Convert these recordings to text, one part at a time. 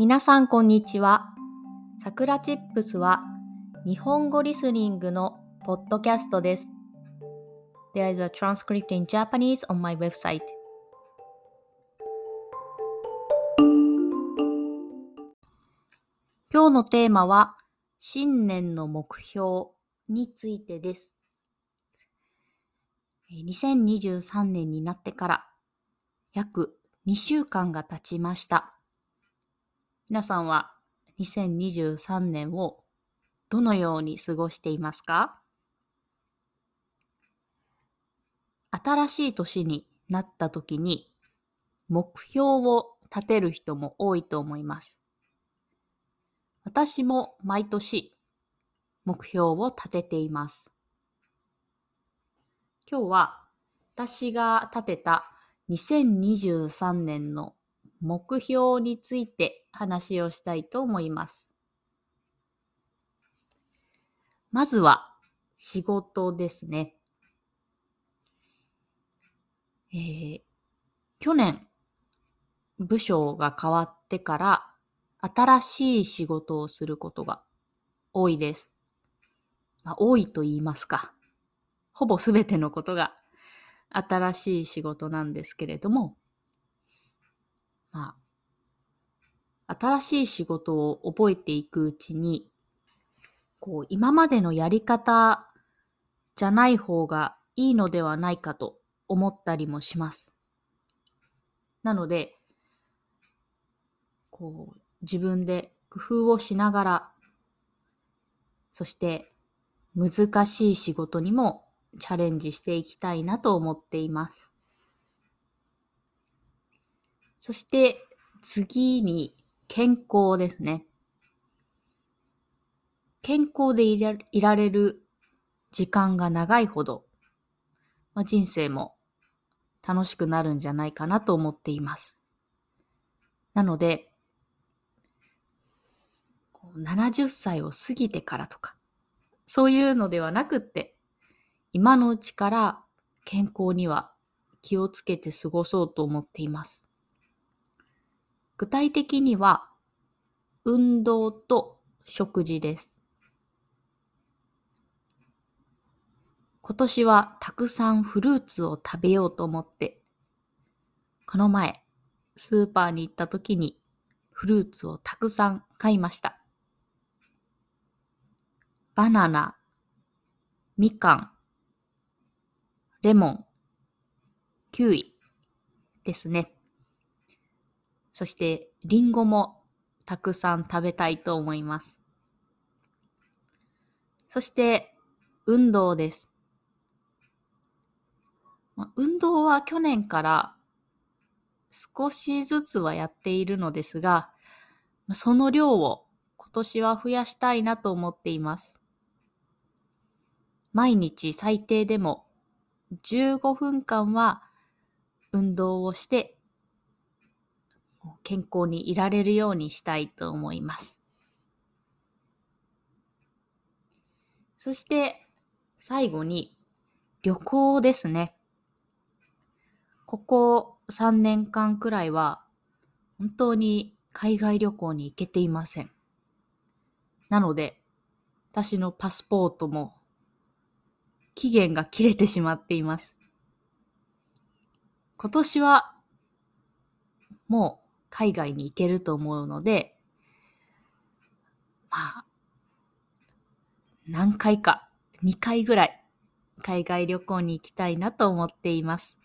皆さんこんにちは。さくらチップスは日本語リスニングのポッドキャストです。There is a transcript in Japanese on my website. 今日のテーマは新年の目標についてです。2023年になってから約2週間が経ちました。皆さんは2023年をどのように過ごしていますか？新しい年になった時に目標を立てる人も多いと思います。私も毎年目標を立てています。今日は私が立てた2023年の目標について話をしたいと思います。まずは仕事ですね。えー、去年部署が変わってから新しい仕事をすることが多いです。まあ、多いと言いますか。ほぼすべてのことが新しい仕事なんですけれども、まあ、新しい仕事を覚えていくうちに、こう、今までのやり方じゃない方がいいのではないかと思ったりもします。なので、こう、自分で工夫をしながら、そして難しい仕事にもチャレンジしていきたいなと思っています。そして次に健康ですね。健康でいられる時間が長いほど、まあ、人生も楽しくなるんじゃないかなと思っています。なので、70歳を過ぎてからとか、そういうのではなくって、今のうちから健康には気をつけて過ごそうと思っています。具体的には、運動と食事です。今年はたくさんフルーツを食べようと思って、この前、スーパーに行った時にフルーツをたくさん買いました。バナナ、みかん、レモン、キウイですね。そして、リンゴもたくさん食べたいと思います。そして、運動です。ま運動は去年から少しずつはやっているのですが、その量を今年は増やしたいなと思っています。毎日最低でも15分間は運動をして健康にいられるようにしたいと思います。そして最後に旅行ですね。ここ3年間くらいは本当に海外旅行に行けていません。なので私のパスポートも期限が切れてしまっています。今年はもう海外に行けると思うので、まあ、何回か、2回ぐらい海外旅行に行きたいなと思っています。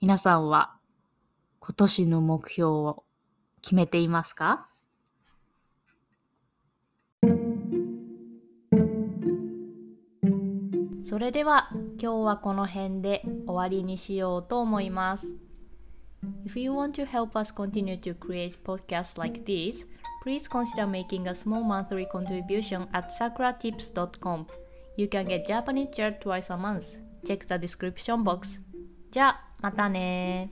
皆さんは今年の目標を決めていますか？それでは今日はこの辺で終わりにしようと思います。If you want to help us continue to create podcasts like this, please consider making a small monthly contribution at sakuratips.com. You can get Japanese chair twice a month. Check the description box. じゃあ、またね